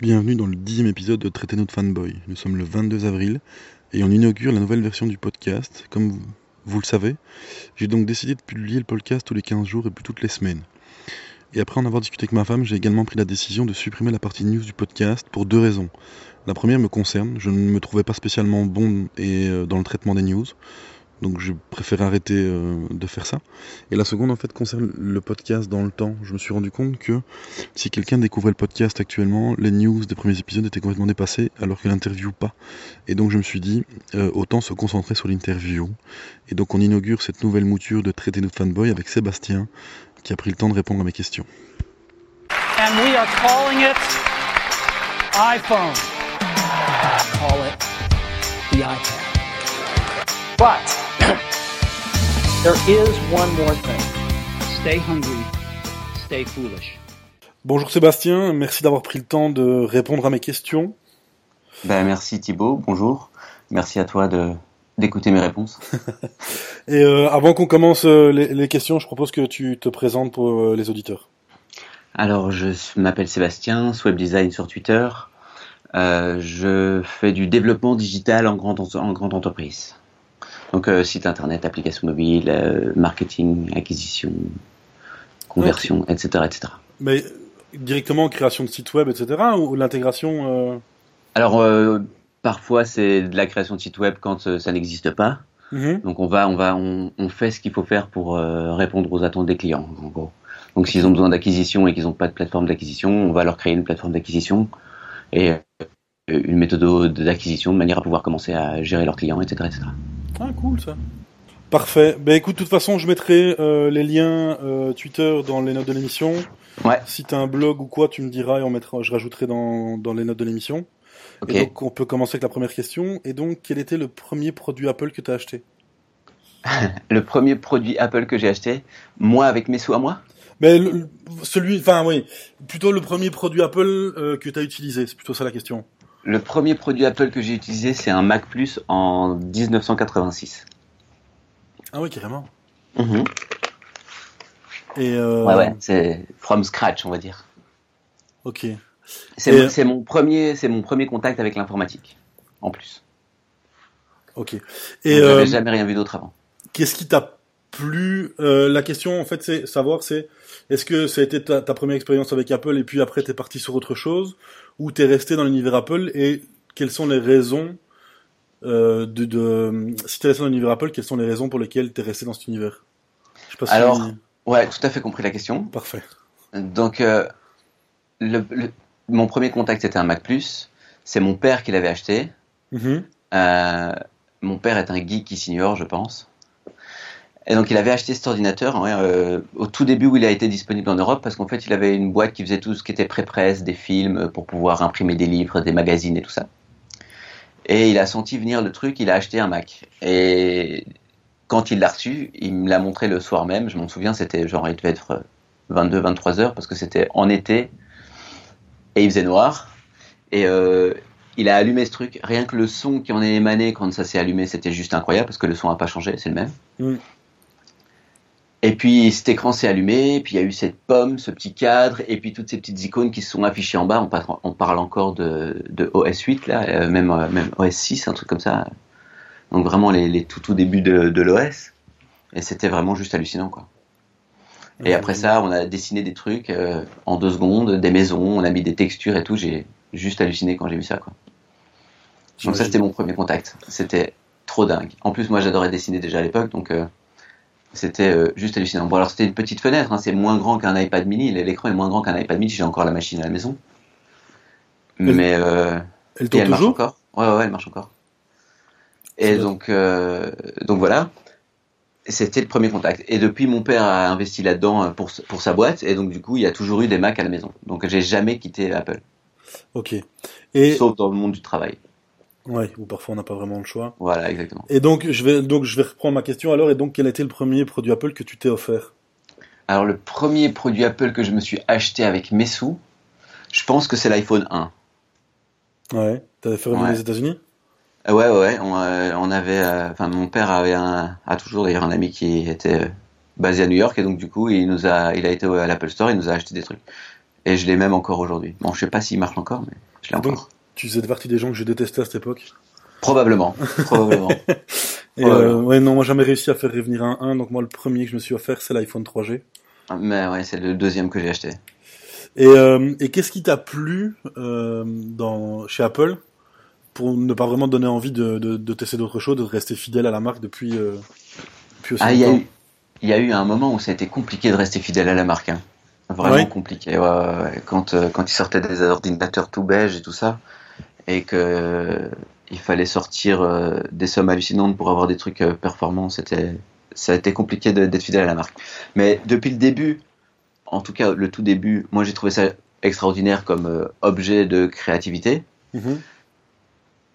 Bienvenue dans le dixième épisode de Traiter notre fanboy. Nous sommes le 22 avril et on inaugure la nouvelle version du podcast. Comme vous, le savez, j'ai donc décidé de publier le podcast tous les 15 jours et plus toutes les semaines. Et après en avoir discuté avec ma femme, j'ai également pris la décision de supprimer la partie news du podcast pour deux raisons. La première me concerne, je ne me trouvais pas spécialement bon euh, dans le traitement des news. Donc je préfère arrêter euh, de faire ça. Et la seconde en fait concerne le podcast dans le temps. Je me suis rendu compte que si quelqu'un découvrait le podcast actuellement, les news des premiers épisodes étaient complètement dépassées alors que l'interview pas. Et donc je me suis dit euh, autant se concentrer sur l'interview. Et donc on inaugure cette nouvelle mouture de traiter notre fanboy avec Sébastien qui a pris le temps de répondre à mes questions. And we are calling it iPhone. call it the iPad. But there is one more thing. Stay hungry, stay foolish. Bonjour Sébastien, merci d'avoir pris le temps de répondre à mes questions. Ben, merci Thibaut, bonjour. Merci à toi de d'écouter mes réponses. Et euh, avant qu'on commence euh, les, les questions, je propose que tu te présentes pour euh, les auditeurs. Alors, je m'appelle Sébastien, web design sur Twitter. Euh, je fais du développement digital en grande, en grande entreprise. Donc, euh, site internet, application mobile, euh, marketing, acquisition, conversion, etc., etc. Mais directement en création de site web, etc. ou l'intégration euh, Alors, parfois, c'est de la création de site web quand ça n'existe pas. mhm. Donc on va, on va, on, on fait ce qu'il faut faire pour euh, répondre aux attentes des clients, en gros. Donc s'ils ont besoin d'acquisition et qu'ils n'ont pas de plateforme d'acquisition, on va leur créer une plateforme d'acquisition et une méthode d'acquisition de manière à pouvoir commencer à gérer leurs clients, etc., etc. Ah, cool ça. Parfait. Ben écoute, de toute façon, je mettrai euh, les liens euh, Twitter dans les notes de l'émission. Ouais. Si tu as un blog ou quoi, tu me diras et on mettra, je rajouterai dans, dans les notes de l'émission. Et donc, on peut commencer avec la première question. Et donc, quel était le premier produit Apple que tu as acheté? Le premier produit Apple que j'ai acheté, moi avec mes sous à moi? Mais le- le- celui, enfin oui, plutôt le premier produit Apple euh, que tu as utilisé. C'est plutôt ça la question. Le premier produit Apple que j'ai utilisé, c'est un Mac Plus en 1986. Ah oui, carrément. Mhm. Et euh, Ouais, ouais, c'est from scratch, on va dire. Ok. C'est Et- mon- premier, c'est mon premier contact avec l'informatique, en plus. Ok. Et j'avais euh, jamais rien vu d'autre avant. Qu'est-ce qui t'a plu euh, La question, en fait, c'est savoir, c'est est-ce que ça a été ta, ta première expérience avec Apple et puis après t'es parti sur autre chose, ou t'es resté dans l'univers Apple et quelles sont les raisons euh, de, de si t'es resté dans l'univers Apple, quelles sont les raisons pour lesquelles t'es resté dans cet univers? Je sais pas si- Alors- Ouais, tout à fait compris la question. parfait. Donc, euh, le, le- mon premier contact c'était un Mac Plus. C'est mon père qui l'avait acheté. Mhm. Euh, mon père est un geek qui s'ignore, je pense. Et donc, il avait acheté cet ordinateur ouais, euh, au tout début où il a été disponible en Europe parce qu'en fait, il avait une boîte qui faisait tout ce qui était pré-presse, des films pour pouvoir imprimer des livres, des magazines et tout ça. Et il a senti venir le truc, il a acheté un Mac. Et quand il l'a reçu, il me l'a montré le soir même. Je m'en souviens, c'était genre, il devait être 22-23 heures parce que c'était en été et il faisait noir. Et euh, il a allumé ce truc. Rien que le son qui en est émané quand ça s'est allumé, c'était juste incroyable parce que le son n'a pas changé, c'est le même. Mm. Et puis cet écran s'est allumé, et puis il y a eu cette pomme, ce petit cadre, et puis toutes ces petites icônes qui se sont affichées en bas. On parle, on parle encore de, de OS 8 là, euh, même, euh, même OS 6, un truc comme ça. Donc vraiment les, les tout tout débuts de, de l'OS. Et c'était vraiment juste hallucinant quoi. Et après ça, on a dessiné des trucs euh, en deux secondes, des maisons, on a mis des textures et tout. J'ai juste halluciné quand j'ai vu ça quoi. Donc ça c'était mon premier contact. C'était trop dingue. En plus moi j'adorais dessiner déjà à l'époque donc c'était euh, juste hallucinant. Bon alors c'était une petite fenêtre, hein, c'est moins grand qu'un iPad mini. L'écran est moins grand qu'un iPad mini. J'ai encore la machine à la maison. Elle- Mais euh, Elle et tourne elle marche encore. Ouais ouais, ouais, elle marche encore. Et donc euh, donc voilà. C'était le premier contact. Et depuis, mon père a investi là-dedans euh, pour, pour sa boîte. Et donc, du coup, il y a toujours eu des Macs à la maison. Donc, j'ai jamais quitté Apple. Ok. Et Sauf dans le monde du travail. Ouais, ou parfois on n'a pas vraiment le choix. Voilà, exactement. Et donc je vais donc je vais reprendre ma question alors. Et donc quel a été le premier produit Apple que tu t'es offert? Alors, le premier produit Apple que je me suis acheté avec mes sous, je pense que c'est l'iPhone 1. Ouais. T'avais fait revenir Ouais. les États-Unis? Euh, Ouais, ouais. On, euh, on avait, euh, enfin, mon père avait un, a toujours d'ailleurs un ami qui était basé à New York et donc du coup, il nous a, il a été à l'Apple Store, il nous a acheté des trucs. Et je l'ai même encore aujourd'hui. Bon, je sais pas s'il marche encore, mais je l'ai encore. Tu faisais partie des gens que je détestais à cette époque. Probablement, probablement. Et Ouais. euh, ouais, non, moi jamais réussi à faire revenir un 1, donc moi le premier que je me suis offert c'est l'iPhone 3G. mais ouais, c'est le deuxième que j'ai acheté. Et, euh, et qu'est-ce qui t'a plu euh, dans, chez Apple pour ne pas vraiment donner envie de, de, de tester d'autres choses, de rester fidèle à la marque depuis, euh, depuis aussi Ah, y longtemps? il y a eu un moment où ça a été compliqué de rester fidèle à la marque. Hein. Vraiment Ouais. compliqué. Ouais. Quand, quand ils sortaient des ordinateurs tout beige et tout ça, et que euh, il fallait sortir euh, des sommes hallucinantes pour avoir des trucs euh, performants, c'était, ça a été compliqué d'être fidèle à la marque. Mais depuis le début, en tout cas le tout début, moi j'ai trouvé ça extraordinaire comme euh, objet de créativité. Mhm.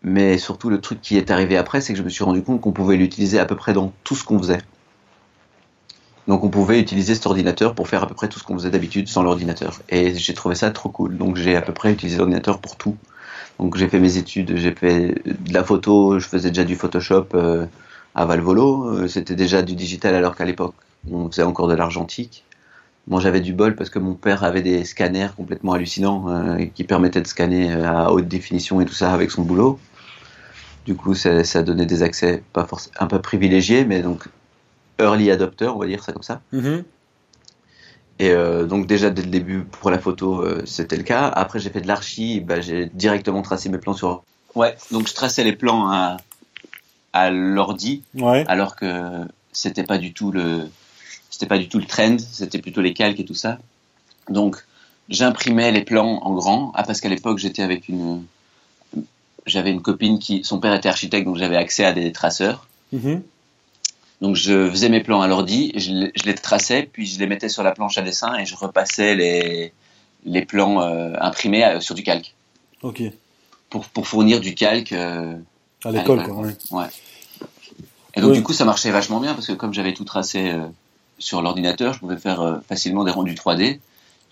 Mais surtout, le truc qui est arrivé après, c'est que je me suis rendu compte qu'on pouvait l'utiliser à peu près dans tout ce qu'on faisait. Donc on pouvait utiliser cet ordinateur pour faire à peu près tout ce qu'on faisait d'habitude sans l'ordinateur. Et j'ai trouvé ça trop cool. Donc j'ai à peu près utilisé l'ordinateur pour tout. Donc j'ai fait mes études, j'ai fait de la photo, je faisais déjà du Photoshop euh, à Valvolo. Euh, C'était déjà du digital alors qu'à l'époque on faisait encore de l'argentique. Moi j'avais du bol parce que mon père avait des scanners complètement hallucinants euh, qui permettaient de scanner à haute définition et tout ça avec son boulot. Du coup, ça, donnait des accès pas un peu privilégiés, mais donc early adopter, on va dire ça comme ça. Mhm. Et euh, donc déjà dès le début pour la photo, euh, c'était le cas. Après, j'ai fait de l'archi, bah, j'ai directement tracé mes plans sur. Ouais. Donc je traçais les plans à, à l'ordi, Ouais. alors que c'était pas du tout le, c'était pas du tout le trend, c'était plutôt les calques et tout ça. Donc j'imprimais les plans en grand. Ah parce qu'à l'époque j'étais avec une, j'avais une copine qui, son père était architecte, donc j'avais accès à des traceurs. Mhm. Donc je faisais mes plans à l'ordi, je, les- je les traçais, puis je les mettais sur la planche à dessin et je repassais les, les plans euh, imprimés euh, sur du calque Ok. pour, pour fournir du calque. euh, À l'école, quoi. Ouais. Ouais. Et donc Ouais. du coup ça marchait vachement bien parce que comme j'avais tout tracé euh, sur l'ordinateur, je pouvais faire facilement des rendus 3D.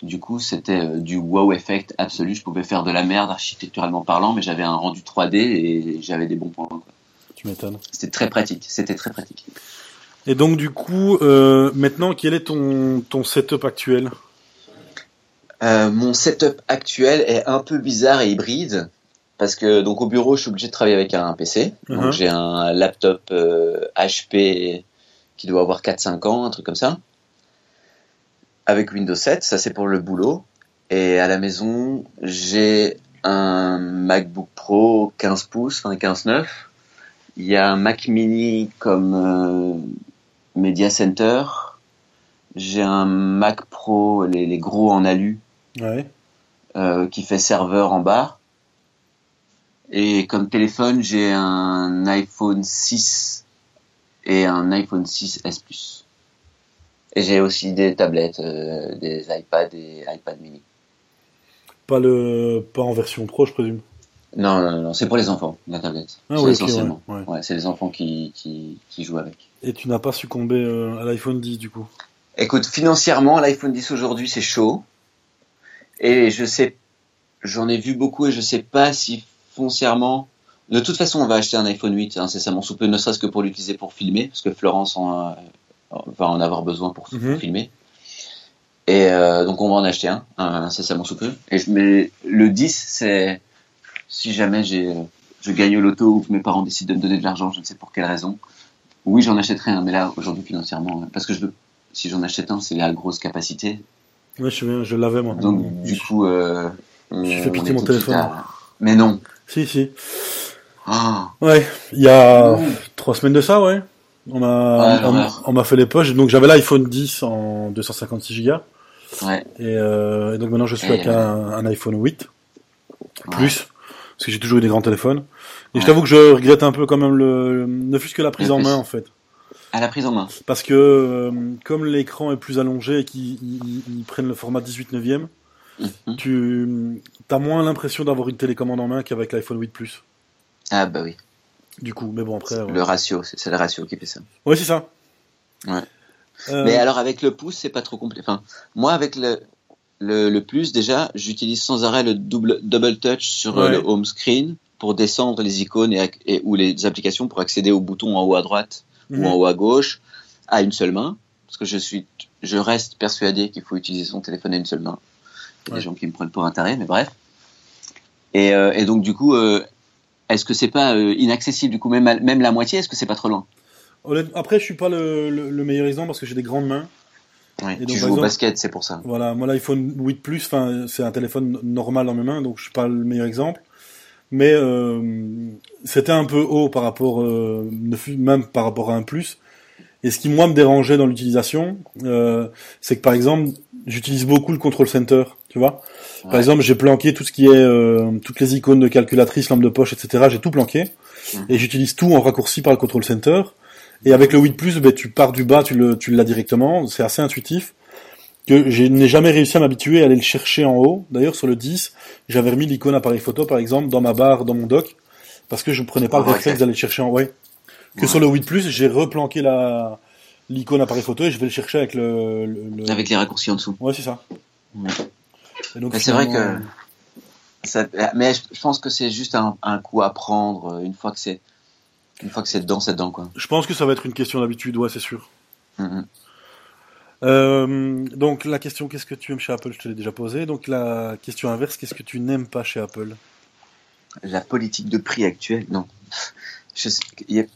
Du coup c'était du wow effect absolu. Je pouvais faire de la merde architecturalement parlant, mais j'avais un rendu 3D et j'avais des bons points. quoi. Tu m'étonnes. C'était très pratique. C'était très pratique. Et donc, du coup, euh, maintenant, quel est ton, ton setup actuel? Euh, mon setup actuel est un peu bizarre et hybride parce que donc au bureau je suis obligé de travailler avec un PC. Donc j'ai un laptop euh, HP qui doit avoir 4-5 ans, un truc comme ça, avec Windows 7. Ça c'est pour le boulot. Et à la maison j'ai un MacBook Pro 15 pouces, enfin 15.9. Il y a un Mac Mini comme euh, Media Center. J'ai un Mac Pro, les, les gros en alu, Ouais. euh, qui fait serveur en bas. Et comme téléphone, j'ai un iPhone 6 et un iPhone 6S Plus. Et j'ai aussi des tablettes, euh, des iPads et iPad mini. Pas, le, pas en version pro, je présume. Non, non, non, c'est pour les enfants, la tablette. Ah C'est oui, essentiellement. ouais, ouais. Ouais, c'est les enfants qui, qui, qui jouent avec. Et tu n'as pas succombé euh, à l'iPhone 10, du coup? Écoute, financièrement, l'iPhone 10 aujourd'hui, c'est chaud. Et je sais, j'en ai vu beaucoup et je sais pas si foncièrement. De toute façon, on va acheter un iPhone 8 incessamment sous peu, ne serait-ce que pour l'utiliser pour filmer, parce que Florence en a- va en avoir besoin pour, Mhm. filmer. Et euh, donc, on va en acheter un, incessamment sous peu. Et je mets le 10, c'est si jamais j'ai, je gagne au loto ou que mes parents décident de me donner de l'argent, je ne sais pour quelle raison. Oui, j'en achèterai un, mais là, aujourd'hui, financièrement, parce que je veux si j'en achète un, c'est la grosse capacité. Ouais, je, je l'avais, moi. Donc, du coup, euh, Je fais piquer mon téléphone. à- Mais non. Si, si. Ah, Ouais, il y a Non. trois semaines de ça, ouais. On m'a, Ouais, on, m'a fait les poches. Donc j'avais l'iPhone 10 en 256 Go. ouais. Et, euh, et donc maintenant je suis Et, avec euh, un, un iPhone 8 Ouais. plus. Parce que j'ai toujours eu des grands téléphones. Et je t'avoue que je regrette un peu quand même le, ne fût-ce que la prise en main en fait. À la prise en main. Parce que euh, comme l'écran est plus allongé et qu'ils ils- ils prennent le format 18 neuvième, Mhm. tu as moins l'impression d'avoir une télécommande en main qu'avec l'iPhone 8 Plus. Ah, bah oui. Du coup, mais bon après. Le ratio, c'est le ratio qui fait ça. Ouais, c'est ça. Ouais. Euh, Mais alors, avec le pouce, c'est pas trop compliqué. Enfin, moi, avec le, le, le plus, déjà, j'utilise sans arrêt le double, double touch sur euh, Ouais. le home screen pour descendre les icônes et, ou les applications pour accéder aux boutons en haut à droite mhm. ou en haut à gauche à une seule main. Parce que je suis, je reste persuadé qu'il faut utiliser son téléphone à une seule main. Il y a Ouais. des gens qui me prennent pour un taré, mais bref. Et, euh, et donc, du coup, euh, est-ce que c'est pas euh, inaccessible, du coup, même, même la moitié, est-ce que c'est pas trop Honnête- Après, je suis pas le, le- le meilleur exemple parce que j'ai des grandes mains. Et donc, Tu joues au basket, c'est pour ça. Voilà, moi l'iPhone 8 Plus, enfin, c'est un téléphone normal dans mes mains, donc je suis pas le meilleur exemple. Mais euh, c'était un peu haut par rapport, euh, même par rapport à un Plus. Et ce qui moi me dérangeait dans l'utilisation, euh, c'est que par exemple, j'utilise beaucoup le control center, tu vois. Par exemple, j'ai planqué tout ce qui est euh, toutes les icônes de calculatrice, lampe de poche, etc. J'ai tout planqué Mhm. et j'utilise tout en raccourci par le control center. Et avec le 8 Plus, ben, tu pars du bas, tu le, tu l'as directement. C'est assez intuitif. Que je n'ai jamais réussi à m'habituer à aller le chercher en haut. D'ailleurs, sur le 10, j'avais remis l'icône appareil photo, par exemple, dans ma barre, dans mon dock, parce que je ne prenais pas Ah, le ouais, réflexe d'aller le chercher en haut. Ouais. Que Ouais. sur le 8 Plus, j'ai replanqué la l'icône appareil photo et je vais le chercher avec le. le, le- Avec les raccourcis en dessous. Ouais, c'est ça. Ouais. Donc, Mais c'est vrai que- Ça- mais je je pense que c'est juste un, un coup à prendre euh, une fois que c'est une fois que c'est dedans, c'est dedans quoi. Je pense que ça va être une question d'habitude, ouais, c'est sûr. Mhm. Euh, donc la question qu'est-ce que tu aimes chez Apple, je te l'ai déjà posé. Donc la question inverse, qu'est-ce que tu n'aimes pas chez Apple? La politique de prix actuelle, non. Je sais-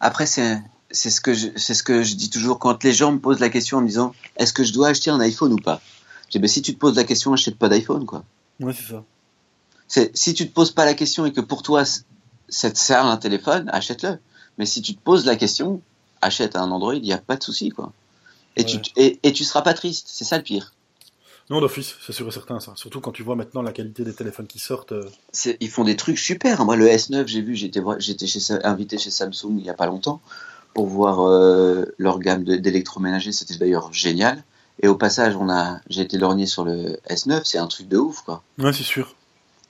Après c'est c'est ce que je c'est ce que je dis toujours quand les gens me posent la question en me disant est-ce que je dois acheter un iPhone ou pas? Je dis ben, si tu te poses la question, achète pas d'iPhone quoi. Ouais, c'est ça. C'est si tu te poses pas la question et que pour toi ça te sert un téléphone, achète-le. Mais si tu te poses la question, achète un Android, il y a pas de souci quoi. Et Ouais. tu et, et tu seras pas triste, c'est ça le pire. Non, d'office, c'est sûr et certain ça. Surtout quand tu vois maintenant la qualité des téléphones qui sortent. euh, ils font des trucs super. Moi, le S9, j'ai vu, j'étais invité chez Samsung il y a pas longtemps pour voir euh, leur gamme de- d'électroménager. C'était d'ailleurs génial. Et au passage, on a, j'ai été lorgné sur le S9. C'est un truc de ouf, quoi. Ouais, c'est sûr.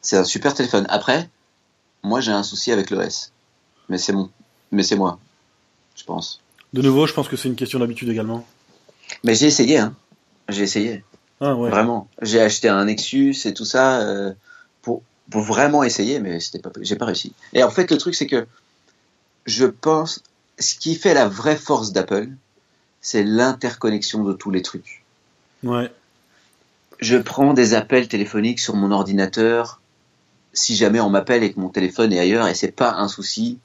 C'est un super téléphone. Après, moi, j'ai un souci avec l'OS. Mais c'est mon, mais c'est moi, je pense. De nouveau, je pense que c'est une question d'habitude également. Mais j'ai essayé, hein. J'ai essayé. Ah ouais. Vraiment. J'ai acheté un Nexus et tout ça euh, pour, pour vraiment essayer, mais c'était pas, j'ai pas réussi. Et en fait, le truc, c'est que je pense, ce qui fait la vraie force d'Apple, c'est l'interconnexion de tous les trucs. Ouais. Je prends des appels téléphoniques sur mon ordinateur si jamais on m'appelle et que mon téléphone est ailleurs et c'est pas un souci.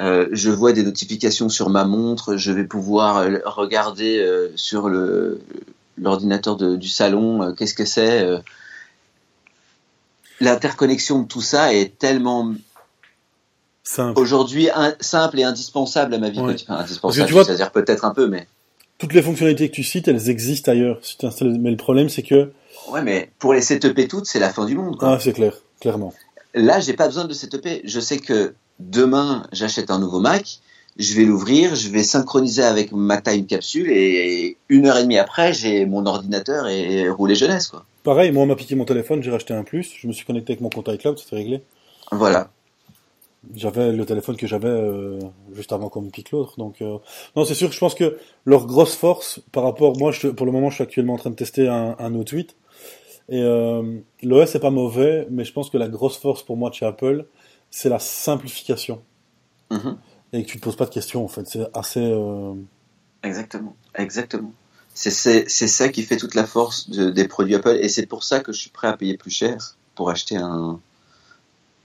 Euh, je vois des notifications sur ma montre, je vais pouvoir euh, regarder euh, sur le l'ordinateur du salon euh, qu'est-ce que c'est. L'interconnexion de tout ça est tellement Simple. aujourd'hui simple et indispensable à ma vie Ouais. quotidienne. Enfin, indispensable, vois- c'est-à-dire peut-être un peu, mais Toutes les fonctionnalités que tu cites, elles existent ailleurs. Si tu installes- Mais le problème, c'est que. ouais, mais pour les setuper toutes, c'est la fin du monde. quoi. Ah, c'est clair, clairement. Là, j'ai pas besoin de setuper. Je sais que demain, j'achète un nouveau Mac, je vais l'ouvrir, je vais synchroniser avec ma time capsule et une heure et demie après, j'ai mon ordinateur et rouler jeunesse, quoi. Pareil, moi, on m'a piqué mon téléphone, j'ai racheté un plus. Je me suis connecté avec mon compte iCloud, c'était réglé. Voilà. J'avais le téléphone que j'avais euh, juste avant qu'on me pique l'autre. Donc euh, non, c'est sûr je pense que leur grosse force par rapport, moi, je, pour le moment, je suis actuellement en train de tester un, un Note 8 et euh, l'OS est pas mauvais, mais je pense que la grosse force pour moi de chez Apple, c'est la simplification Mhm. et que tu te poses pas de questions en fait. C'est assez. euh, Exactement. Exactement. C'est, ça qui fait toute la force de- des produits Apple et c'est pour ça que je suis prêt à payer plus cher pour acheter un,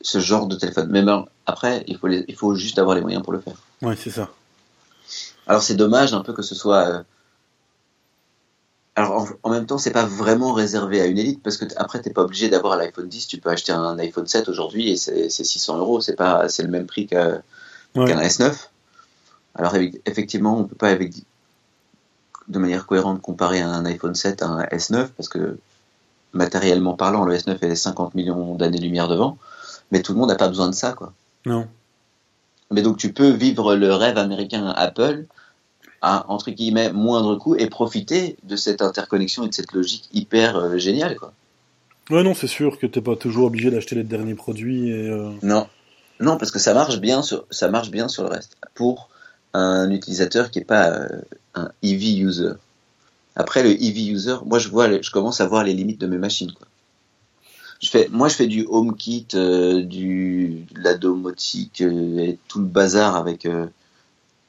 ce genre de téléphone. Mais ben, après, il faut, les, il faut juste avoir les moyens pour le faire. Ouais, c'est ça. Alors c'est dommage un peu que ce soit. euh, Alors en, en même temps, c'est pas vraiment réservé à une élite parce que après t'es pas obligé d'avoir l'iPhone 10. Tu peux acheter un iPhone 7 aujourd'hui et c'est c'est 600 euros. C'est pas, c'est le même prix qu'un Ouais. qu'un S9. Alors eff- effectivement, on peut pas avec de manière cohérente comparer un iPhone 7 à un S9 parce que matériellement parlant, le S9 est 50 millions d'années-lumière devant, mais tout le monde n'a pas besoin de ça, quoi. Non. Mais donc tu peux vivre le rêve américain Apple à entre guillemets moindre coût et profiter de cette interconnexion et de cette logique hyper euh, géniale quoi. Ouais, non, c'est sûr que t'es pas toujours obligé d'acheter les derniers produits et. euh, Non, non parce que ça marche bien sur ça marche bien sur le reste pour un utilisateur qui est pas euh, un EV user. Après le EV user, moi je vois je commence à voir les limites de mes machines quoi. Je fais, moi je fais du HomeKit, du de la domotique et tout le bazar avec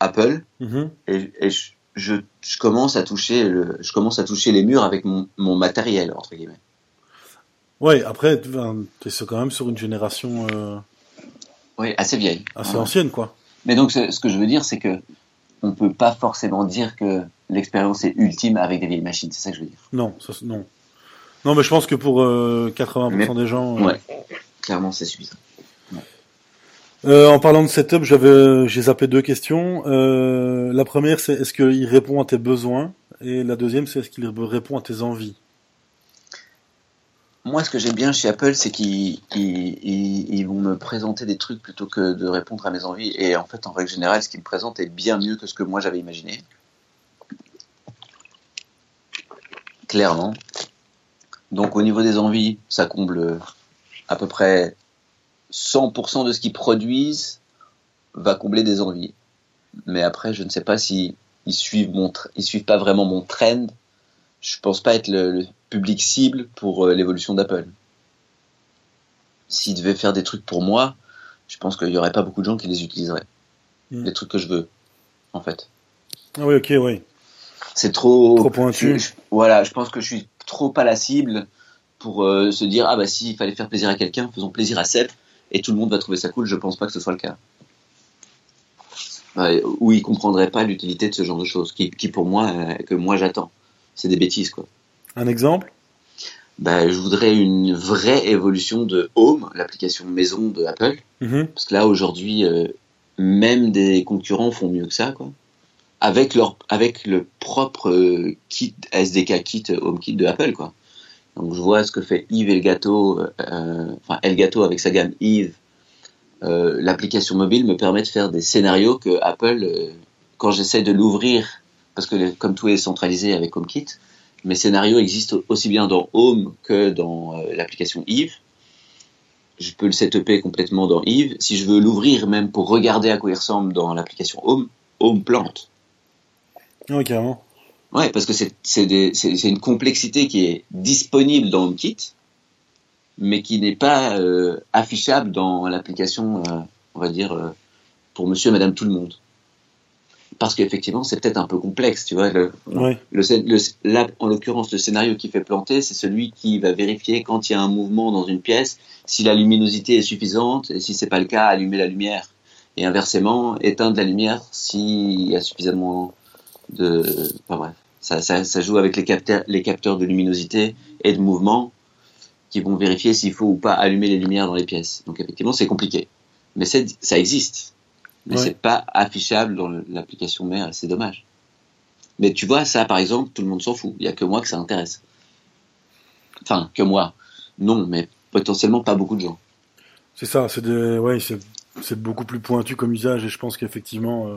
Apple. mhm. et, et je, je, je commence à toucher le, je commence à toucher les murs avec mon, mon matériel entre guillemets. Ouais, après, tu es quand même sur une génération euh, Oui, assez vieille. assez Ouais. ancienne, quoi. Mais donc, ce ce que je veux dire, c'est que on peut pas forcément dire que l'expérience est ultime avec des vieilles machines. C'est ça que je veux dire. Non, ça, non. Non, mais je pense que pour euh, 80% des gens. euh, Ouais. Clairement, c'est suffisant. Euh, en parlant de setup, j'avais, j'ai zappé deux questions. Euh, la première, c'est est-ce qu'il répond à tes besoins? Et la deuxième, c'est est-ce qu'il répond à tes envies? Moi, ce que j'aime bien chez Apple, c'est qu'ils ils, ils- ils vont me présenter des trucs plutôt que de répondre à mes envies. Et en fait, en règle générale, ce qu'ils me présentent est bien mieux que ce que moi j'avais imaginé. Clairement. Donc, au niveau des envies, ça comble à peu près 100% de ce qu'ils produisent va combler des envies. Mais après, je ne sais pas si ils suivent mon, ils suivent pas vraiment mon trend. Je pense pas être le, le public cible pour euh, l'évolution d'Apple. S'ils devaient faire des trucs pour moi, je pense qu'il y aurait pas beaucoup de gens qui les utiliseraient. Mm. Les trucs que je veux, en fait. Ah oui, ok, oui. C'est trop. Trop pointu. je- je- voilà, je pense que je suis trop pas la cible pour euh, se dire ah bah si il fallait faire plaisir à quelqu'un, faisons plaisir à Seb et tout le monde va trouver ça cool. Je pense pas que ce soit le cas. Ouais, ou ils comprendraient pas l'utilité de ce genre de choses, qui, qui pour moi euh, que moi j'attends. C'est des bêtises quoi. Un exemple? Bah, je voudrais une vraie évolution de Home, l'application maison de Apple. Mhm. Parce que là, aujourd'hui, euh, même des concurrents font mieux que ça, quoi. Avec leur, avec le propre euh, kit, SDK kit, euh, HomeKit de Apple, quoi. Donc, je vois ce que fait Yves Elgato, euh, enfin, Elgato avec sa gamme Yves. Euh, l'application mobile me permet de faire des scénarios que Apple, euh, quand j'essaie de l'ouvrir, parce que comme tout est centralisé avec HomeKit, mes scénarios existent aussi bien dans Home que dans euh, l'application Yves je peux le setuper complètement dans Yves. Si je veux l'ouvrir même pour regarder à quoi il ressemble dans l'application Home, Home plante. Oui, carrément. Ouais, parce que c'est une complexité qui est disponible dans HomeKit, mais qui n'est pas euh, affichable dans l'application, euh, on va dire, euh, pour monsieur et madame tout le monde. Parce qu'effectivement, c'est peut-être un peu complexe, tu vois. Le, Ouais. le, le- là, en l'occurrence, le scénario qui fait planter, c'est celui qui va vérifier quand il y a un mouvement dans une pièce, si la luminosité est suffisante, et si c'est pas le cas, allumer la lumière. Et inversement, éteindre la lumière s'il y a suffisamment de... Enfin bref, ça, ça, ça joue avec les capteurs, les capteurs de luminosité et de mouvement qui vont vérifier s'il faut ou pas allumer les lumières dans les pièces. Donc effectivement, c'est compliqué. Mais ça existe. Mais Ouais. c'est pas affichable dans l'application mère, c'est dommage. Mais tu vois, ça, par exemple, tout le monde s'en fout. Il y a que moi que ça intéresse. Enfin, que moi. Non, mais potentiellement pas beaucoup de gens. C'est ça, ouais, c'est beaucoup plus pointu comme usage et je pense qu'effectivement, euh,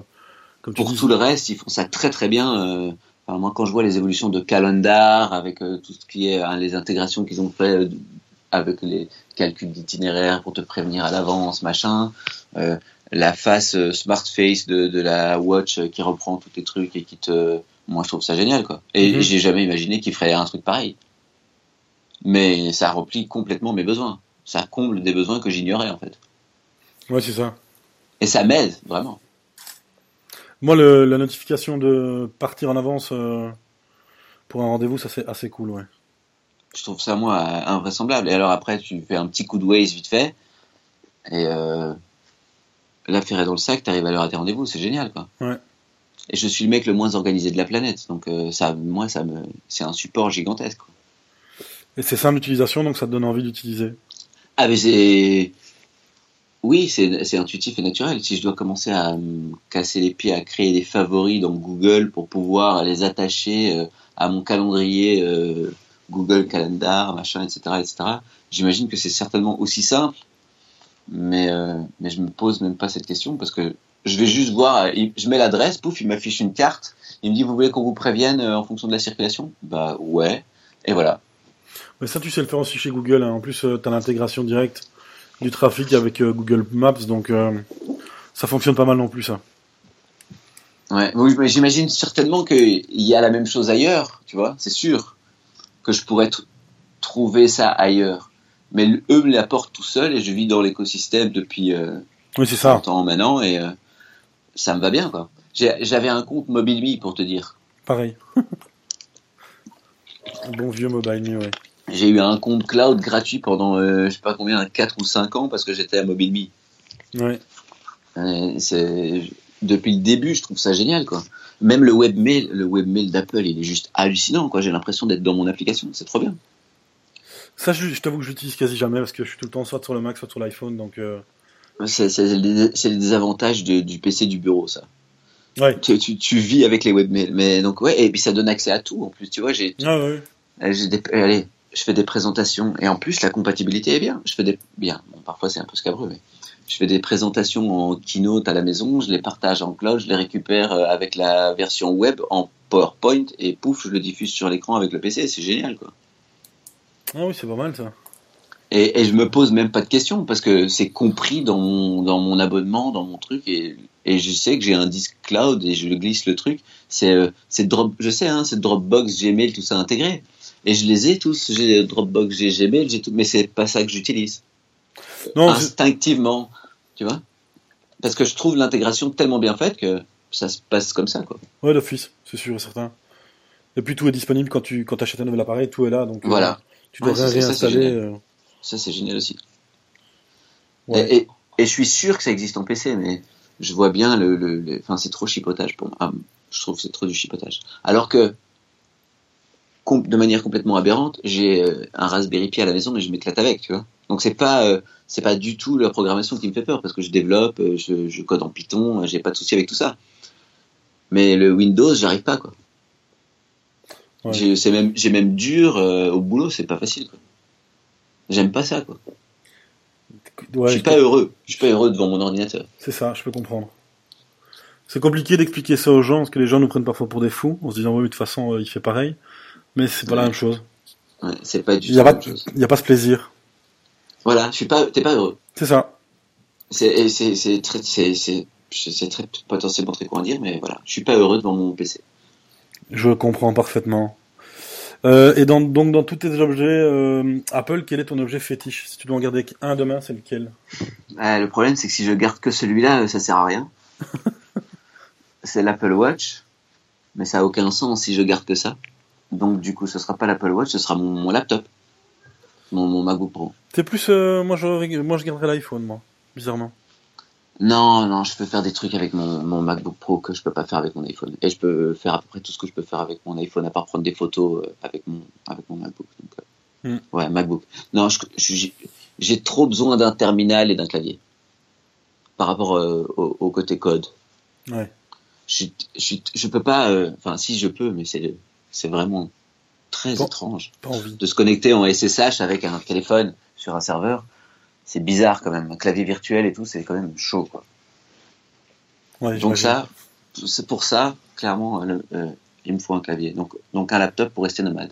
comme Pour dis, tout le reste, ils font ça très très bien. euh, enfin, moi, quand je vois les évolutions de Calendar, avec euh, tout ce qui est hein, les intégrations qu'ils ont fait euh, avec les calculs d'itinéraire pour te prévenir à l'avance, machin, la face smart face de, de la watch qui reprend tous les trucs et qui te, moi, je trouve ça génial, quoi. Et Mhm. j'ai jamais imaginé qu'ils feraient un truc pareil. Mais ça remplit complètement mes besoins. Ça comble des besoins que j'ignorais, en fait. ouais, c'est ça. Et ça m'aide, vraiment. Moi, le, la notification de partir en avance euh, pour un rendez-vous, ça c'est assez cool, ouais. je trouve ça moi invraisemblable. Et alors après, tu fais un petit coup de Waze vite fait, et euh, l'affaire est dans le sac, t'arrives à l'heure à tes rendez-vous, c'est génial quoi. Ouais. Et je suis le mec le moins organisé de la planète, donc euh, ça, moi, ça me, c'est un support gigantesque. quoi. Et c'est simple d'utilisation, donc ça te donne envie d'utiliser. Ah mais c'est, oui, c'est intuitif et naturel. Si je dois commencer à me casser les pieds à créer des favoris dans Google pour pouvoir les attacher euh, à mon calendrier euh, Google Calendar, machin, etc., etc., j'imagine que c'est certainement aussi simple. Mais euh, mais je me pose même pas cette question parce que je vais juste voir, je mets l'adresse, pouf, il m'affiche une carte, il me dit vous voulez qu'on vous prévienne en fonction de la circulation? Bah ouais, et voilà. Mais ça, tu sais le faire aussi chez Google. hein. En plus, tu as l'intégration directe du trafic avec euh, Google Maps, donc euh, ça fonctionne pas mal non plus, ça. Ouais, oui, mais j'imagine certainement qu'il y a la même chose ailleurs, tu vois, c'est sûr que je pourrais tr- trouver ça ailleurs. Mais eux me l'apportent tout seul et je vis dans l'écosystème depuis euh, Oui, c'est ça. longtemps maintenant et euh, ça me va bien, quoi. J'avais un compte MobileMe pour te dire. Pareil. Bon vieux mobile, ouais. J'ai eu un compte cloud gratuit pendant, euh, je sais pas combien, 4 ou 5 ans parce que j'étais à MobileMe. Ouais. Euh, depuis le début, je trouve ça génial quoi. Même le webmail, le webmail d'Apple, il est juste hallucinant quoi. J'ai l'impression d'être dans mon application, c'est trop bien. Ça, je, je t'avoue que j'utilise quasi jamais parce que je suis tout le temps soit sur le Mac, soit sur l'iPhone, donc. euh, C'est le, désavantage du PC du bureau ça. Ouais. Tu, tu, tu vis avec les webmails, mais donc ouais, et puis ça donne accès à tout en plus. Tu vois, j'ai Ah ouais. des, allez, je fais des présentations et en plus la compatibilité est bien. Je fais des bien. Bon, parfois c'est un peu scabreux, mais je fais des présentations en keynote à la maison, je les partage en cloud, je les récupère euh, avec la version web en PowerPoint et pouf, je le diffuse sur l'écran avec le PC. C'est génial quoi. Ah oui, c'est pas mal ça. Et, et je me pose même pas de questions parce que c'est compris dans mon, dans mon abonnement, dans mon truc et, et je sais que j'ai un disque cloud et je glisse le truc. C'est euh, c'est drop, je sais hein, c'est Dropbox, Gmail, tout ça intégré. Et je les ai tous. J'ai Dropbox, j'ai Gmail, j'ai tout, mais c'est pas ça que j'utilise Non, instinctivement, tu vois. Parce que je trouve l'intégration tellement bien faite que ça se passe comme ça quoi. ouais, d'office, c'est sûr et certain. Et puis tout est disponible quand tu quand achètes un nouvel appareil, tout est là, donc. euh, Voilà. Tu dois Ouais, rien c'est- ça, c'est réinstaller. génial. euh, Ça c'est génial aussi. ouais. Et, et, et je suis sûr que ça existe en PC, mais je vois bien le, le, le- enfin c'est trop chipotage pour moi. Ah, je trouve que c'est trop du chipotage. Alors que de manière complètement aberrante, j'ai euh, un Raspberry Pi à la maison, mais je m'éclate avec, tu vois. Donc c'est pas euh, c'est pas du tout la programmation qui me fait peur parce que je développe, euh, je, je code en Python, j'ai pas de souci avec tout ça. Mais le Windows, j'arrive pas quoi. Ouais. J'ai c'est même j'ai même dur euh, au boulot, c'est pas facile. J'aime pas ça quoi. Ouais, je suis pas heureux. Je suis pas heureux devant mon ordinateur. C'est ça, je peux comprendre. C'est compliqué d'expliquer ça aux gens parce que les gens nous prennent parfois pour des fous en se disant oui, de toute façon, il fait pareil. Mais c'est pas la même chose. Ouais, c'est pas du Il tout n'y a, pas- a ce plaisir. Voilà, je suis pas, t'es pas heureux. C'est ça. C'est, et c'est, c'est très, c'est, c'est, c'est très, potentiellement très con à dire, mais voilà, je suis pas heureux devant mon PC. Je comprends parfaitement. Euh, et dans, donc dans tous tes objets euh, Apple, quel est ton objet fétiche? Si tu dois en garder un demain, c'est lequel? Ah, le problème, c'est que si je garde que celui-là, euh, ça sert à rien. c'est l'Apple Watch, mais ça a aucun sens si je garde que ça. Donc, du coup, ce sera pas l'Apple Watch, ce sera mon, mon laptop. Mon, mon MacBook Pro. C'est plus, euh, moi, je, moi je garderais l'iPhone, moi, bizarrement. Non, non, je peux faire des trucs avec mon, mon MacBook Pro que je peux pas faire avec mon iPhone. Et je peux faire à peu près tout ce que je peux faire avec mon iPhone, à part prendre des photos euh, avec mon, avec mon MacBook. Donc, euh, Hmm. Ouais, MacBook. Non, j'ai trop besoin d'un terminal et d'un clavier par rapport euh, au, au côté code. Ouais. Je, je, je peux pas. Enfin, si je peux, mais c'est c'est vraiment très Bon. étrange de se connecter en SSH avec un téléphone sur un serveur. C'est bizarre quand même. Un clavier virtuel et tout, c'est quand même chaud. Quoi. Ouais, Donc ça, c'est pour ça, clairement, le- euh, il me faut un clavier. Donc, donc un laptop pour rester nomade.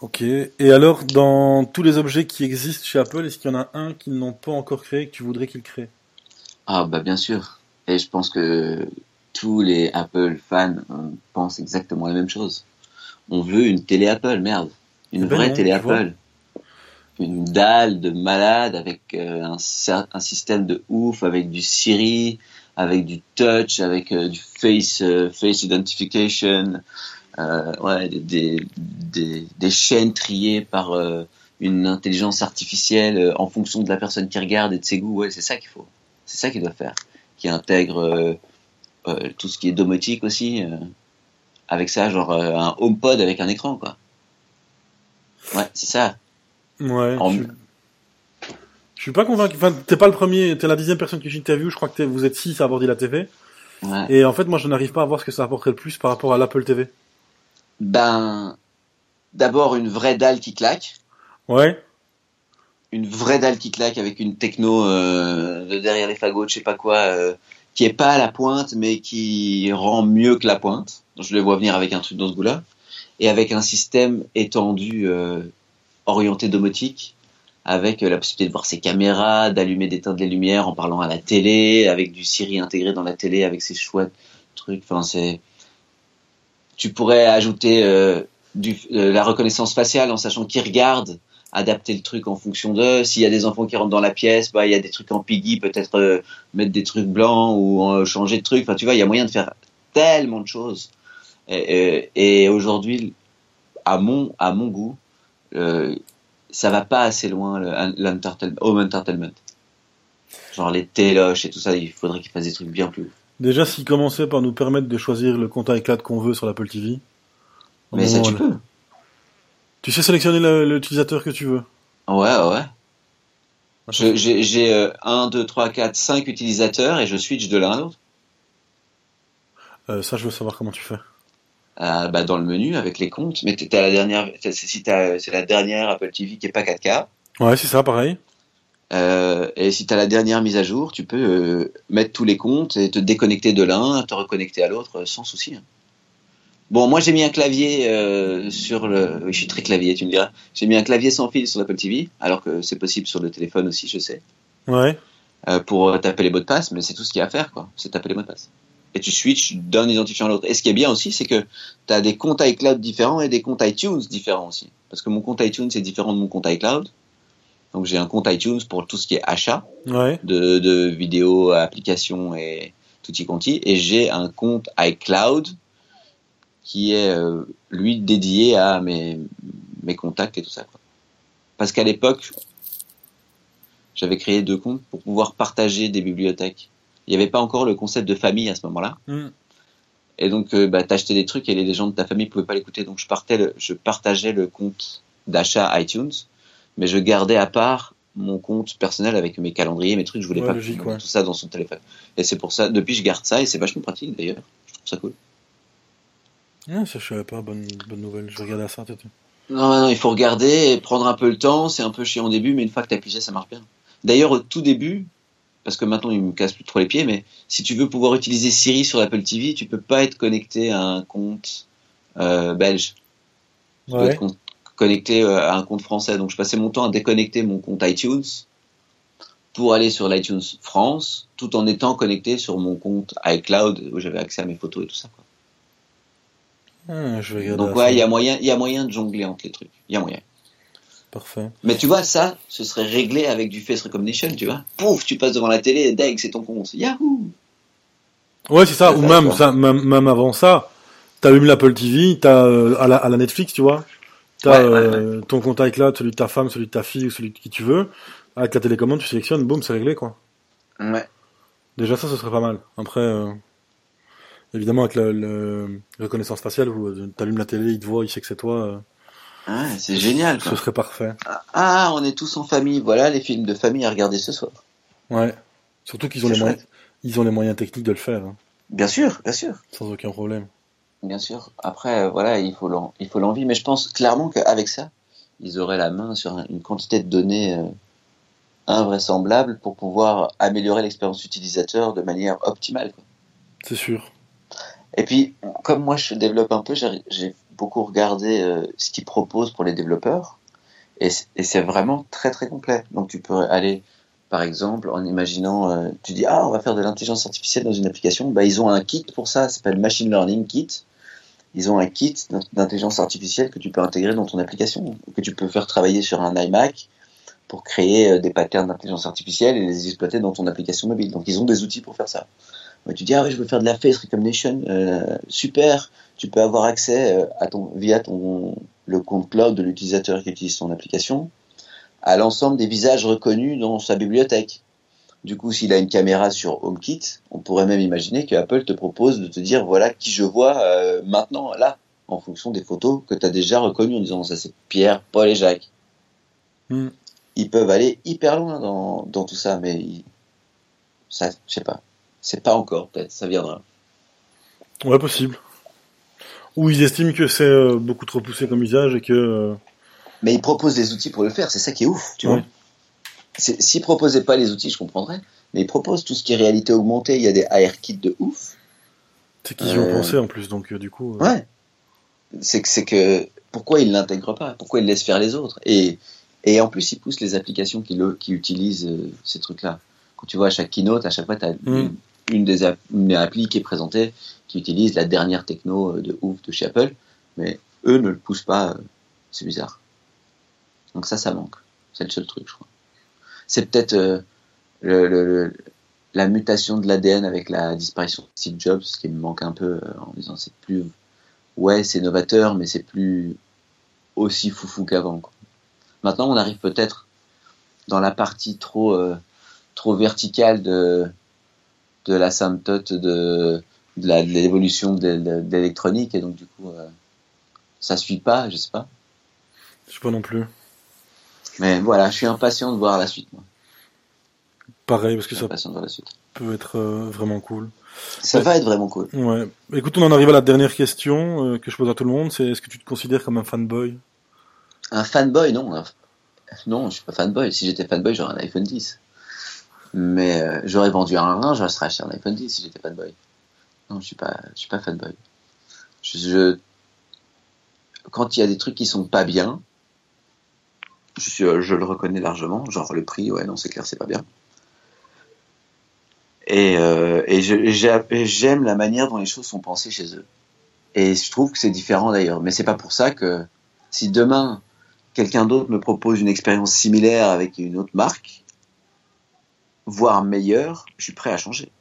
Ok. Et alors, dans tous les objets qui existent chez Apple, est-ce qu'il y en a un qu'ils n'ont pas encore créé et que tu voudrais qu'ils créent? Ah bah bien sûr. Et je pense que tous les Apple fans euh, pensent exactement la même chose. On veut une télé Apple, merde. Une Eh ben vraie non, télé. Apple. Une dalle de malade avec euh, un, système de ouf, avec du Siri, avec du touch, avec euh, du face, euh, face identification, ouais, des, des, des, des chaînes triées par une intelligence artificielle en fonction de la personne qui regarde et de ses goûts. Ouais, c'est ça qu'il faut. C'est ça qu'il doit faire. Qui intègre euh, tout ce qui est domotique aussi. euh, avec ça, genre euh, un HomePod avec un écran, quoi. Ouais, c'est ça. Ouais. En- Je... je suis pas convaincu. Enfin, t'es pas le premier, t'es la dixième personne que j'interview. Je crois que vous êtes six à avoir dit la TV. Ouais. Et en fait, moi, je n'arrive pas à voir ce que ça apporterait le plus par rapport à l'Apple TV. Ben, d'abord une vraie dalle qui claque. Ouais. une vraie dalle qui claque avec une techno euh, de derrière les fagots, je sais pas quoi, qui est pas à la pointe, mais qui rend mieux que la pointe. Je le vois venir avec un truc dans ce goût-là. Et avec un système étendu, euh, orienté domotique, avec euh, la possibilité de voir ses caméras, d'allumer, d'éteindre les lumières en parlant à la télé, avec du Siri intégré dans la télé, avec ses chouettes trucs. Enfin, c'est. Tu pourrais ajouter euh, la reconnaissance faciale en sachant qui regarde, adapter le truc en fonction d'eux. S'il y a des enfants qui rentrent dans la pièce, bah il y a des trucs en piggy, peut-être euh, mettre des trucs blancs ou euh, changer de truc. Enfin, tu vois, il y a moyen de faire tellement de choses. Et, et- et aujourd'hui, à mon à mon goût, euh, ça va pas assez loin le- l'entertainment, home entertainment. Genre les téloches et tout ça, il faudrait qu'ils fassent des trucs bien plus. Déjà, s'ils commençaient par nous permettre de choisir le compte iCloud qu'on veut sur l'Apple TV. Mais ça, tu peux. Tu sais sélectionner le- l'utilisateur que tu veux. Ouais, ouais. J'ai j'ai, euh, 1, 2, 3, 4, 5 utilisateurs et je switch de l'un à l'autre. Euh, ça, je veux savoir comment tu fais. Euh, bah, dans le menu avec les comptes. Mais t'es à la dernière, t'as- si t'as- c'est la dernière Apple TV qui est pas 4K. Ouais, c'est ça, pareil. Euh, et si tu as la dernière mise à jour, tu peux euh, mettre tous les comptes et te déconnecter de l'un, te reconnecter à l'autre sans souci. hein. Bon, moi j'ai mis un clavier euh, sur le. Oui, je suis très clavier, tu me diras. J'ai mis un clavier sans fil sur l'Apple TV, alors que c'est possible sur le téléphone aussi, je sais, Ouais. euh, pour euh, taper les mots de passe, mais c'est tout ce qu'il y a à faire, quoi. C'est taper les mots de passe. Et tu switches d'un identifiant à l'autre. Et ce qui est bien aussi, c'est que tu as des comptes iCloud différents et des comptes iTunes différents aussi. Parce que mon compte iTunes est différent de mon compte iCloud. Donc j'ai un compte iTunes pour tout ce qui est achat Ouais. de, de vidéos, applications et tutti quanti. Et j'ai un compte iCloud qui est, euh, lui, dédié à mes, mes contacts et tout ça. quoi. Parce qu'à l'époque, j'avais créé deux comptes pour pouvoir partager des bibliothèques. Il n'y avait pas encore le concept de famille à ce moment-là. Hmm. Et donc, euh, bah, t'achetais des trucs et les gens de ta famille pouvaient pas l'écouter. Donc, je, partais le- je partageais le compte d'achat iTunes, mais je gardais à part mon compte personnel avec mes calendriers, mes trucs. Je voulais Ouais, pas logique, mettre ouais. tout ça dans son téléphone. Et c'est pour ça, depuis, je garde ça et c'est vachement pratique d'ailleurs. Je trouve ça cool. Ah, ça, je savais pas. Bonne, bonne nouvelle. Je regardais ça, peut-être. Non, non, il faut regarder et prendre un peu le temps. C'est un peu chiant au début, mais une fois que t'as pigé, ça marche bien. D'ailleurs, au tout début, parce que maintenant il me casse plus trop les pieds, mais si tu veux pouvoir utiliser Siri sur l'Apple TV, tu peux pas être connecté à un compte euh, belge. Tu Ouais. être con- connecté euh, à un compte français. Donc je passais mon temps à déconnecter mon compte iTunes pour aller sur l'iTunes France, tout en étant connecté sur mon compte iCloud où j'avais accès à mes photos et tout ça. Quoi. Ah, je vais Donc ouais, il y a moyen, il y a moyen de jongler entre les trucs. Il y a moyen. Parfait. Mais tu vois, ça, ce serait réglé avec du face recognition, tu vois. Pouf, tu passes devant la télé, et deg, c'est ton compte. Yahoo! Ouais, c'est ça. Ou même, ça, même, même avant ça, t'allumes l'Apple TV, t'as euh, à, la, à la Netflix, tu vois. T'as Ouais, ouais, euh, ton compte iCloud, celui de ta femme, celui de ta fille ou celui de qui tu veux. Avec la télécommande, tu sélectionnes, boum, c'est réglé, quoi. Ouais. Déjà, ça, ce serait pas mal. Après, euh, évidemment, avec la, reconnaissance faciale, où euh, t'allumes la télé, il te voit, il sait que c'est toi. euh, Ouais, c'est génial, ce serait parfait. Ah, on est tous en famille. Voilà les films de famille à regarder ce soir. Ouais. Surtout qu'ils ont les moyens, ils ont les moyens techniques de le faire, hein, Bien sûr, bien sûr. sans aucun problème. Bien sûr. Après, euh, voilà, il faut l'en- il faut l'envie. Mais je pense clairement qu'avec ça, ils auraient la main sur un- une quantité de données euh, invraisemblable pour pouvoir améliorer l'expérience utilisateur de manière optimale. C'est sûr. Et puis, comme moi je développe un peu, j'ai beaucoup regardé euh, ce qu'ils proposent pour les développeurs. Et c'est vraiment très très complet. Donc tu peux aller, par exemple, en imaginant, euh, tu dis, ah, on va faire de l'intelligence artificielle dans une application. Bah, ils ont un kit pour ça, ça s'appelle Machine Learning Kit. Ils ont un kit d'in- d'intelligence artificielle que tu peux intégrer dans ton application, que tu peux faire travailler sur un iMac pour créer euh, des patterns d'intelligence artificielle et les exploiter dans ton application mobile. Donc ils ont des outils pour faire ça. Tu dis ah ouais, je veux faire de la face recognition, euh, super. Tu peux avoir accès euh, à ton via ton le compte cloud de l'utilisateur qui utilise ton application à l'ensemble des visages reconnus dans sa bibliothèque. Du coup, s'il a une caméra sur HomeKit, on pourrait même imaginer que Apple te propose de te dire voilà qui je vois maintenant là en fonction des photos que tu as déjà reconnues en disant ça c'est Pierre, Paul et Jacques. Hmm. Ils peuvent aller hyper loin dans, dans tout ça, mais ils- ça, je sais pas. C'est pas encore, peut-être, ça viendra. Ouais, possible. Ou ils estiment que c'est euh, beaucoup trop poussé comme usage et que... euh, Mais ils proposent des outils pour le faire, c'est ça qui est ouf, tu Ouais. vois. S'ils proposaient pas les outils, je comprendrais. Mais ils proposent tout ce qui est réalité augmentée. Il y a des AR kits de ouf. c'est qu'ils y ont Euh, pensé en plus, donc euh, du coup... euh, Ouais. C'est que, que, pourquoi ils l'intègrent pas? Pourquoi ils laissent faire les autres? Et, et en plus, ils poussent les applications qui, le, qui utilisent euh, ces trucs-là. Quand tu vois à chaque keynote, à chaque fois, tu as Mm. une, une des app- une appli qui est présentée qui utilise la dernière techno euh, de ouf de chez Apple. Mais eux ne le poussent pas. euh, C'est bizarre. Donc ça, ça manque. C'est le seul truc, je crois. C'est peut-être euh, le, le- le- la mutation de l'ADN avec la disparition de Steve Jobs, ce qui me manque un peu euh, en disant c'est plus ouais c'est novateur mais c'est plus aussi foufou qu'avant. quoi. Maintenant, on arrive peut-être dans la partie trop euh, trop verticale de de la symptote de de l'évolution de, l'électronique et donc du coup euh, ça suit pas, je sais pas. Je sais pas non plus. Mais voilà, je suis impatient de voir la suite. Moi. Pareil, parce que Je suis ça impatient de voir la suite. peut être euh, vraiment cool. Ça Ouais. va être vraiment cool. Ouais. Écoute, on en arrive à la dernière question euh, que je pose à tout le monde. C'est est-ce que tu te considères comme un fanboy? Un fanboy, non. Non, je suis pas fanboy. Si j'étais fanboy, j'aurais un iPhone 10. Mais euh, j'aurais vendu un rein, je serais acheté un iPhone 10 si j'étais fanboy. Non, je suis pas, je suis pas fanboy. Je, je- quand il y a des trucs qui sont pas bien, je, suis, euh, je le reconnais largement. Genre le prix, ouais, non, c'est clair, c'est pas bien. Et, euh, et j'aime la manière dont les choses sont pensées chez eux. Et je trouve que c'est différent d'ailleurs. Mais c'est pas pour ça que si demain quelqu'un d'autre me propose une expérience similaire avec une autre marque, voire meilleure, je suis prêt à changer.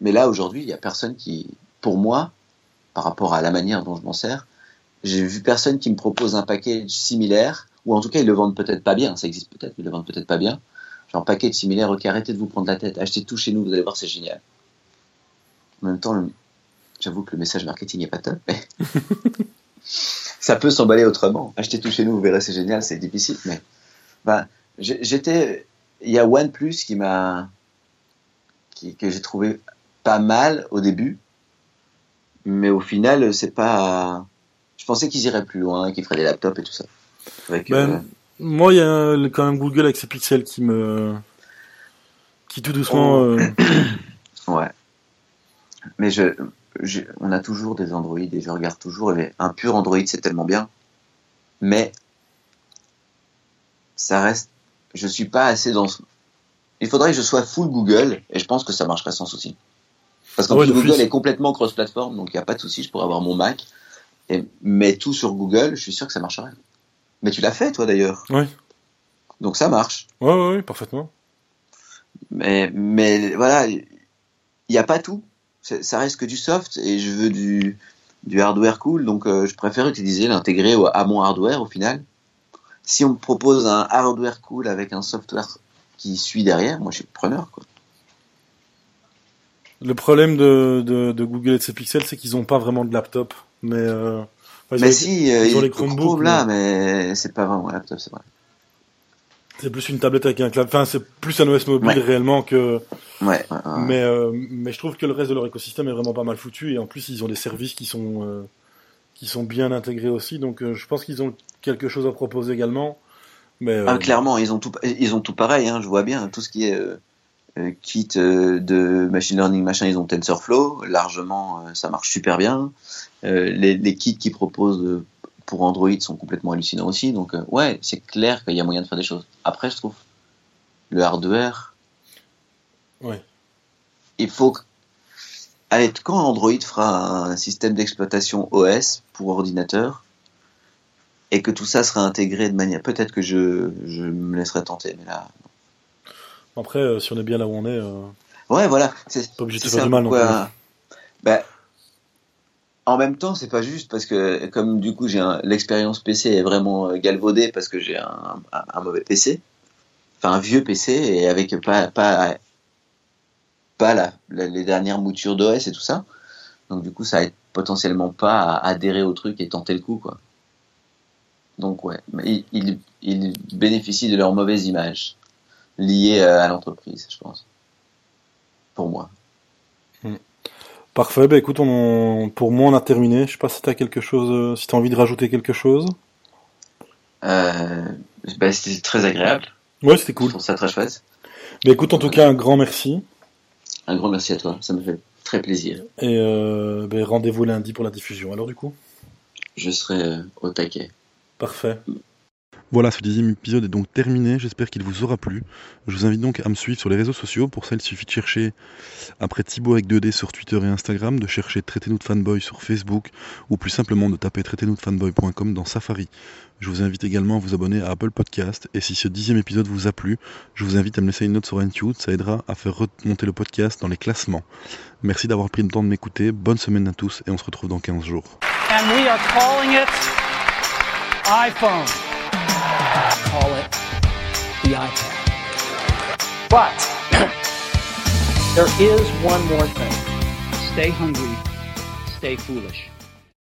Mais là, aujourd'hui, il n'y a personne qui, pour moi, par rapport à la manière dont je m'en sers, j'ai vu personne qui me propose un package similaire, ou en tout cas, ils le vendent peut-être pas bien, ça existe peut-être, mais ils le vendent peut-être pas bien. Genre, package similaire, ok, arrêtez de vous prendre la tête, achetez tout chez nous, vous allez voir, c'est génial. En même temps, j'avoue que le message marketing est pas top, mais ça peut s'emballer autrement. Achetez tout chez nous, vous verrez, c'est génial, c'est difficile, mais ben, j'étais, il y a OnePlus qui m'a, qui, que j'ai trouvé pas mal au début, mais au final, c'est pas, je pensais qu'ils iraient plus loin, qu'ils feraient des laptops et tout ça. Avec, Ben, euh, Moi, il y a quand même Google avec ses pixels qui me. qui tout doucement. Oh. euh, Ouais. Mais je- on a toujours des Android et je regarde toujours. Et un pur Android, c'est tellement bien. Mais ça reste. Je suis pas assez dans. Il faudrait que je sois full Google et je pense que ça marcherait sans souci. Parce qu'en Ah plus. Google est complètement cross-platform, donc il n'y a pas de souci. Je pourrais avoir mon Mac et mais tout sur Google. Je suis sûr que ça marcherait. Mais tu l'as fait, toi d'ailleurs. Ouais. Donc ça marche. Ouais, ouais, parfaitement. Mais, mais voilà, il n'y a pas tout. Ça reste que du soft et je veux du, du hardware cool, donc euh, je préfère utiliser l'intégrer à mon hardware au final. Si on me propose un hardware cool avec un software qui suit derrière, moi je suis preneur. Quoi. Le problème de, de, de Google et de ses pixels, c'est qu'ils ont pas vraiment de laptop. Mais. Euh... enfin, mais si, euh, ils ont il- les le Chromebooks, Chrome là, mais c'est pas vraiment un laptop, c'est vrai. C'est plus une tablette avec un clavier. Enfin, c'est plus un OS mobile Ouais. réellement que. Ouais. Mais, euh, mais je trouve que le reste de leur écosystème est vraiment pas mal foutu et en plus ils ont des services qui sont euh, qui sont bien intégrés aussi. Donc euh, je pense qu'ils ont quelque chose à proposer également. Mais Ah, clairement, ils ont tout, ils ont tout pareil. Hein, je vois bien tout ce qui est kit de machine learning, machin. Ils ont TensorFlow, largement, ça marche super bien. Les, les kits qu'ils proposent pour Android sont complètement hallucinants aussi. Donc euh, ouais, c'est clair qu'il y a moyen de faire des choses. Après, je trouve le hardware, Ouais. il faut. que- Allez, quand Android fera un système d'exploitation OS pour ordinateur et que tout ça sera intégré de manière, peut-être que je, je me laisserai tenter, mais là, après, euh, si on est bien là où on est, euh, Ouais, voilà. C'est Pas obligé de faire du mal non pourquoi- Ben, en même temps, c'est pas juste parce que comme du coup j'ai l'expérience PC est vraiment euh, galvaudée parce que j'ai un, mauvais PC, enfin un vieux PC et avec pas pas pas la, les dernières moutures d'OS et tout ça. Donc du coup, ça aide potentiellement pas à adhérer au truc et tenter le coup quoi. Donc ouais, ils, ils, bénéficient de leur mauvaise image liée euh, à l'entreprise, je pense. Pour moi. Parfait. Bah écoute, on, pour moi on a terminé. Je sais pas si t'as quelque chose, euh, si t'as envie de rajouter quelque chose. Euh, bah, c'était très agréable. Ouais, c'était Je cool. trouve ça très chouette. Bah écoute, en tout cas un grand merci Un grand merci à toi. Ça me fait très plaisir. et euh, bah, rendez-vous lundi pour la diffusion. Alors du coup, Je serai euh, au taquet. parfait. Voilà, ce dixième épisode est donc terminé, j'espère qu'il vous aura plu. Je vous invite donc à me suivre sur les réseaux sociaux, pour ça il suffit de chercher après Thibaut avec 2D sur Twitter et Instagram, de chercher Traitez-nous de fanboy sur Facebook, ou plus simplement de taper traitez-nous de fanboy.com dans Safari. Je vous invite également à vous abonner à Apple Podcast, et si ce dixième épisode vous a plu, je vous invite à me laisser une note sur iTunes, ça aidera à faire remonter le podcast dans les classements. Merci d'avoir pris le temps de m'écouter, bonne semaine à tous, et on se retrouve dans 15 jours. Call it the iPad. But there is one more thing. Stay hungry, stay foolish.